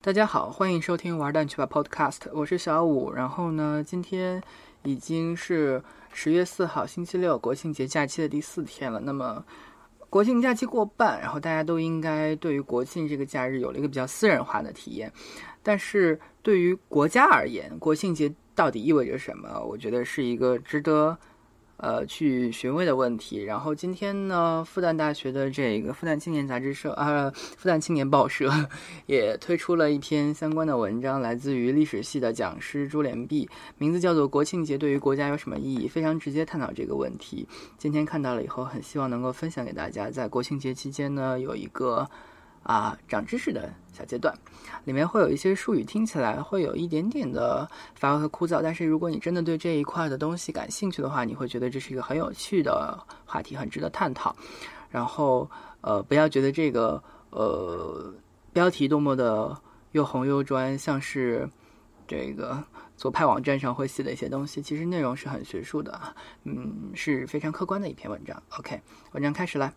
大家好，欢迎收听玩蛋去吧 Podcast，我是小五。然后呢，今天已经是十月四号，星期六，国庆节假期的第四天了。那么，国庆假期过半，然后大家都应该对于国庆这个假日有了一个比较私人化的体验。但是对于国家而言，国庆节到底意味着什么？我觉得是一个值得。呃，去询问的问题。然后今天呢，复旦大学的这个复旦青年杂志社啊，复旦青年报社 也推出了一篇相关的文章，来自于历史系的讲师朱连碧，名字叫做《国庆节对于国家有什么意义》，非常直接探讨这个问题。今天看到了以后，很希望能够分享给大家，在国庆节期间呢，有一个。啊，长知识的小阶段，里面会有一些术语，听起来会有一点点的乏味和枯燥。但是如果你真的对这一块的东西感兴趣的话，你会觉得这是一个很有趣的话题，很值得探讨。然后，呃，不要觉得这个呃标题多么的又红又专，像是这个。左派网站上会写的一些东西，其实内容是很学术的，嗯，是非常客观的一篇文章。OK，文章开始了。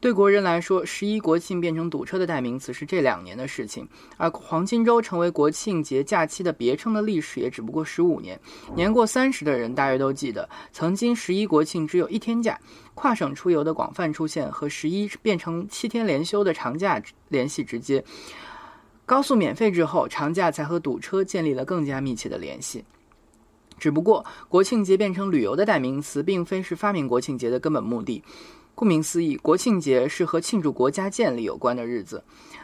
对国人来说，十一国庆变成堵车的代名词是这两年的事情，而黄金周成为国庆节假期的别称的历史也只不过十五年。年过三十的人大约都记得，曾经十一国庆只有一天假，跨省出游的广泛出现和十一变成七天连休的长假联系直接。高速免费之后，长假才和堵车建立了更加密切的联系。只不过，国庆节变成旅游的代名词，并非是发明国庆节的根本目的。顾名思义，国庆节是和庆祝国家建立有关的日子。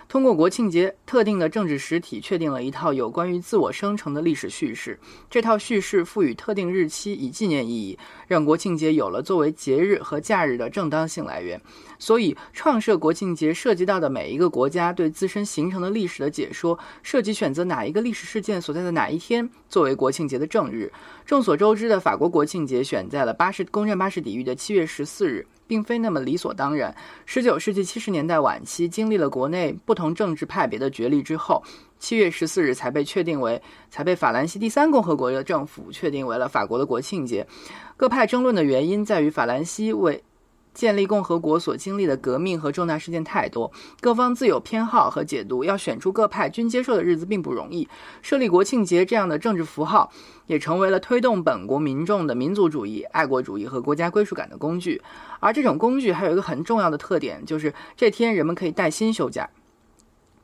通过国庆节，特定的政治实体确定了一套有关于自我生成的历史叙事。这套叙事赋予特定日期以纪念意义，让国庆节有了作为节日和假日的正当性来源。所以，创设国庆节涉及到的每一个国家对自身形成的历史的解说，涉及选择哪一个历史事件所在的哪一天作为国庆节的正日。众所周知的法国国庆节选在了巴士攻占巴士底狱的七月十四日。并非那么理所当然。十九世纪七十年代晚期，经历了国内不同政治派别的角力之后，七月十四日才被确定为，才被法兰西第三共和国的政府确定为了法国的国庆节。各派争论的原因在于法兰西为。建立共和国所经历的革命和重大事件太多，各方自有偏好和解读，要选出各派均接受的日子并不容易。设立国庆节这样的政治符号，也成为了推动本国民众的民族主义、爱国主义和国家归属感的工具。而这种工具还有一个很重要的特点，就是这天人们可以带薪休假。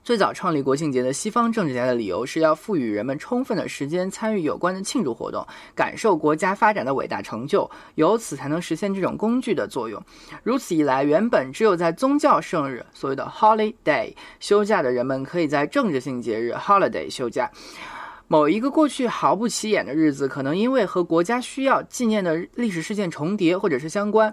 最早创立国庆节的西方政治家的理由是要赋予人们充分的时间参与有关的庆祝活动，感受国家发展的伟大成就，由此才能实现这种工具的作用。如此一来，原本只有在宗教圣日（所谓的 holiday） 休假的人们，可以在政治性节日 （holiday） 休假。某一个过去毫不起眼的日子，可能因为和国家需要纪念的历史事件重叠或者是相关。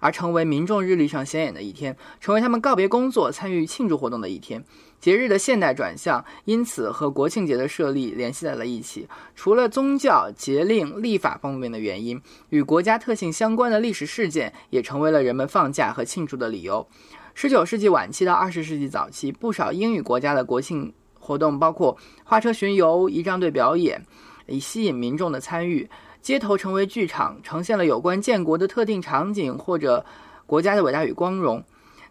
而成为民众日历上显眼的一天，成为他们告别工作、参与庆祝活动的一天。节日的现代转向，因此和国庆节的设立联系在了一起。除了宗教、节令、立法方面的原因，与国家特性相关的历史事件也成为了人们放假和庆祝的理由。十九世纪晚期到二十世纪早期，不少英语国家的国庆活动包括花车巡游、仪仗队表演，以吸引民众的参与。街头成为剧场，呈现了有关建国的特定场景或者国家的伟大与光荣。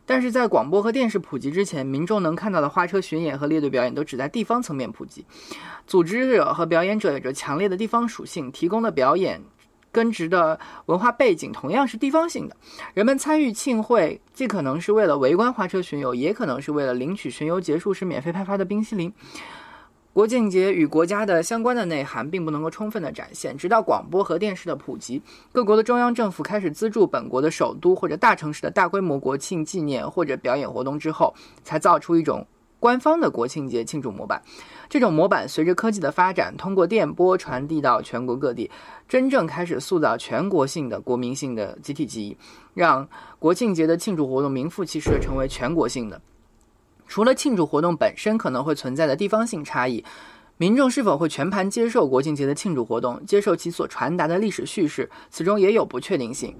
但是在广播和电视普及之前，民众能看到的花车巡演和列队表演都只在地方层面普及。组织者和表演者有着强烈的地方属性，提供的表演根植的文化背景同样是地方性的。人们参与庆会，既可能是为了围观花车巡游，也可能是为了领取巡游结束时免费派发的冰淇淋。国庆节与国家的相关的内涵并不能够充分的展现，直到广播和电视的普及，各国的中央政府开始资助本国的首都或者大城市的大规模国庆纪念或者表演活动之后，才造出一种官方的国庆节庆祝模板。这种模板随着科技的发展，通过电波传递到全国各地，真正开始塑造全国性的国民性的集体记忆，让国庆节的庆祝活动名副其实的成为全国性的。除了庆祝活动本身可能会存在的地方性差异，民众是否会全盘接受国庆节的庆祝活动，接受其所传达的历史叙事，此中也有不确定性。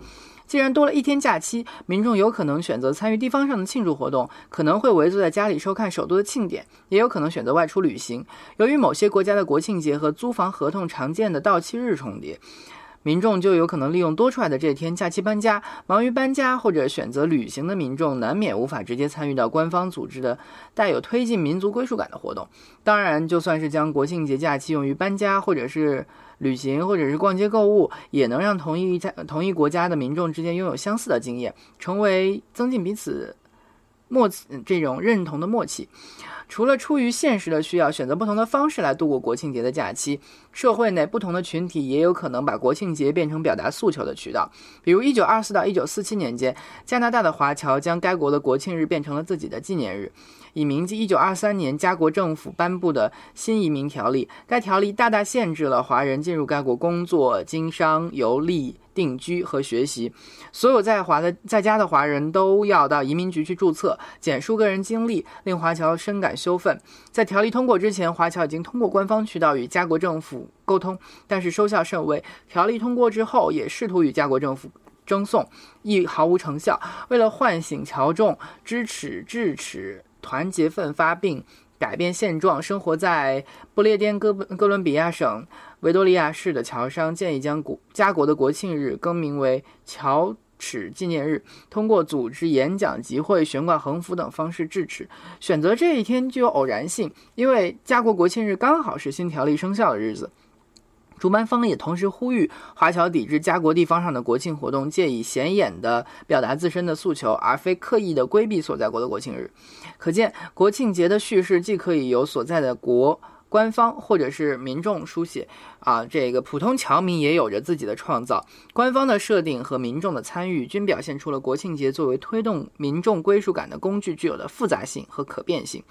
既然多了一天假期，民众有可能选择参与地方上的庆祝活动，可能会围坐在家里收看首都的庆典，也有可能选择外出旅行。由于某些国家的国庆节和租房合同常见的到期日重叠。民众就有可能利用多出来的这天假期搬家。忙于搬家或者选择旅行的民众，难免无法直接参与到官方组织的带有推进民族归属感的活动。当然，就算是将国庆节假期用于搬家，或者是旅行，或者是逛街购物，也能让同一家同一国家的民众之间拥有相似的经验，成为增进彼此默契这种认同的默契。除了出于现实的需要，选择不同的方式来度过国庆节的假期，社会内不同的群体也有可能把国庆节变成表达诉求的渠道。比如，一九二四到一九四七年间，加拿大的华侨将该国的国庆日变成了自己的纪念日。以铭记1923年加国政府颁布的新移民条例，该条例大大限制了华人进入该国工作、经商、游历、定居和学习。所有在华的在家的华人都要到移民局去注册，简述个人经历，令华侨深感羞愤。在条例通过之前，华侨已经通过官方渠道与加国政府沟通，但是收效甚微。条例通过之后，也试图与加国政府争讼，亦毫无成效。为了唤醒侨众支持智齿。团结奋发并改变现状，生活在不列颠哥哥伦比亚省维多利亚市的侨商建议将国家国的国庆日更名为侨耻纪念日，通过组织演讲、集会、悬挂横幅等方式致耻。选择这一天具有偶然性，因为家国国庆日刚好是新条例生效的日子。主办方也同时呼吁华侨抵制家国地方上的国庆活动，借以显眼地表达自身的诉求，而非刻意地规避所在国的国庆日。可见，国庆节的叙事既可以由所在的国官方或者是民众书写，啊，这个普通侨民也有着自己的创造。官方的设定和民众的参与，均表现出了国庆节作为推动民众归属感的工具具有的复杂性和可变性。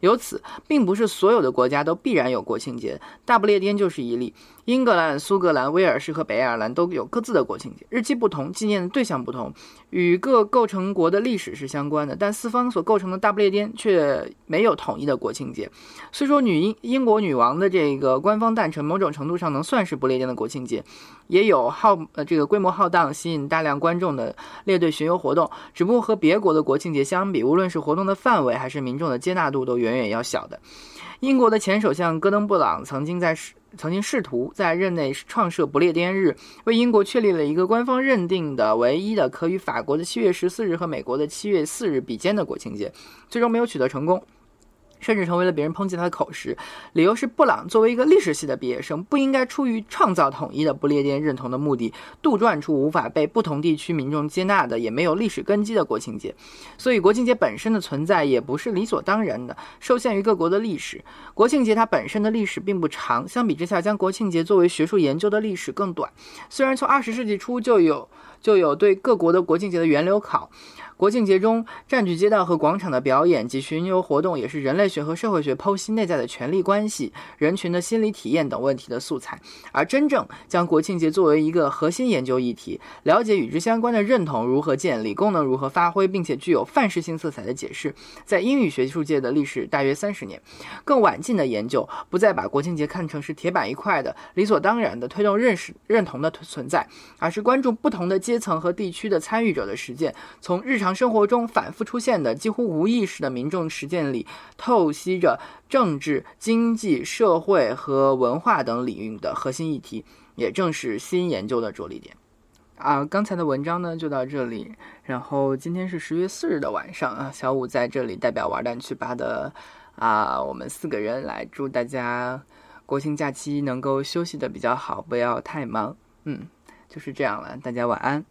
由此，并不是所有的国家都必然有国庆节，大不列颠就是一例。英格兰、苏格兰、威尔士和北爱尔兰都有各自的国庆节，日期不同，纪念的对象不同，与各构成国的历史是相关的。但四方所构成的大不列颠却没有统一的国庆节。虽说女英英国女王的这个官方诞辰，某种程度上能算是不列颠的国庆节，也有浩呃这个规模浩荡、吸引大量观众的列队巡游活动。只不过和别国的国庆节相比，无论是活动的范围还是民众的接纳度，都远远要小的。英国的前首相戈登布朗曾经在曾经试图在任内创设不列颠日，为英国确立了一个官方认定的唯一的可与法国的七月十四日和美国的七月四日比肩的国庆节，最终没有取得成功。甚至成为了别人抨击他的口实，理由是布朗作为一个历史系的毕业生，不应该出于创造统一的不列颠认同的目的，杜撰出无法被不同地区民众接纳的、也没有历史根基的国庆节。所以，国庆节本身的存在也不是理所当然的，受限于各国的历史。国庆节它本身的历史并不长，相比之下，将国庆节作为学术研究的历史更短。虽然从二十世纪初就有就有对各国的国庆节的源流考。国庆节中占据街道和广场的表演及巡游活动，也是人类学和社会学剖析内在的权力关系、人群的心理体验等问题的素材。而真正将国庆节作为一个核心研究议题，了解与之相关的认同如何建立、功能如何发挥，并且具有范式性色彩的解释，在英语学术界的历史大约三十年。更晚近的研究不再把国庆节看成是铁板一块的、理所当然的推动认识认同的存在，而是关注不同的阶层和地区的参与者的实践，从日常。常生活中反复出现的、几乎无意识的民众实践里，透析着政治、经济、社会和文化等领域的核心议题，也正是新研究的着力点。啊，刚才的文章呢就到这里。然后今天是十月四日的晚上啊，小五在这里代表玩蛋去吧的啊，我们四个人来祝大家国庆假期能够休息的比较好，不要太忙。嗯，就是这样了，大家晚安。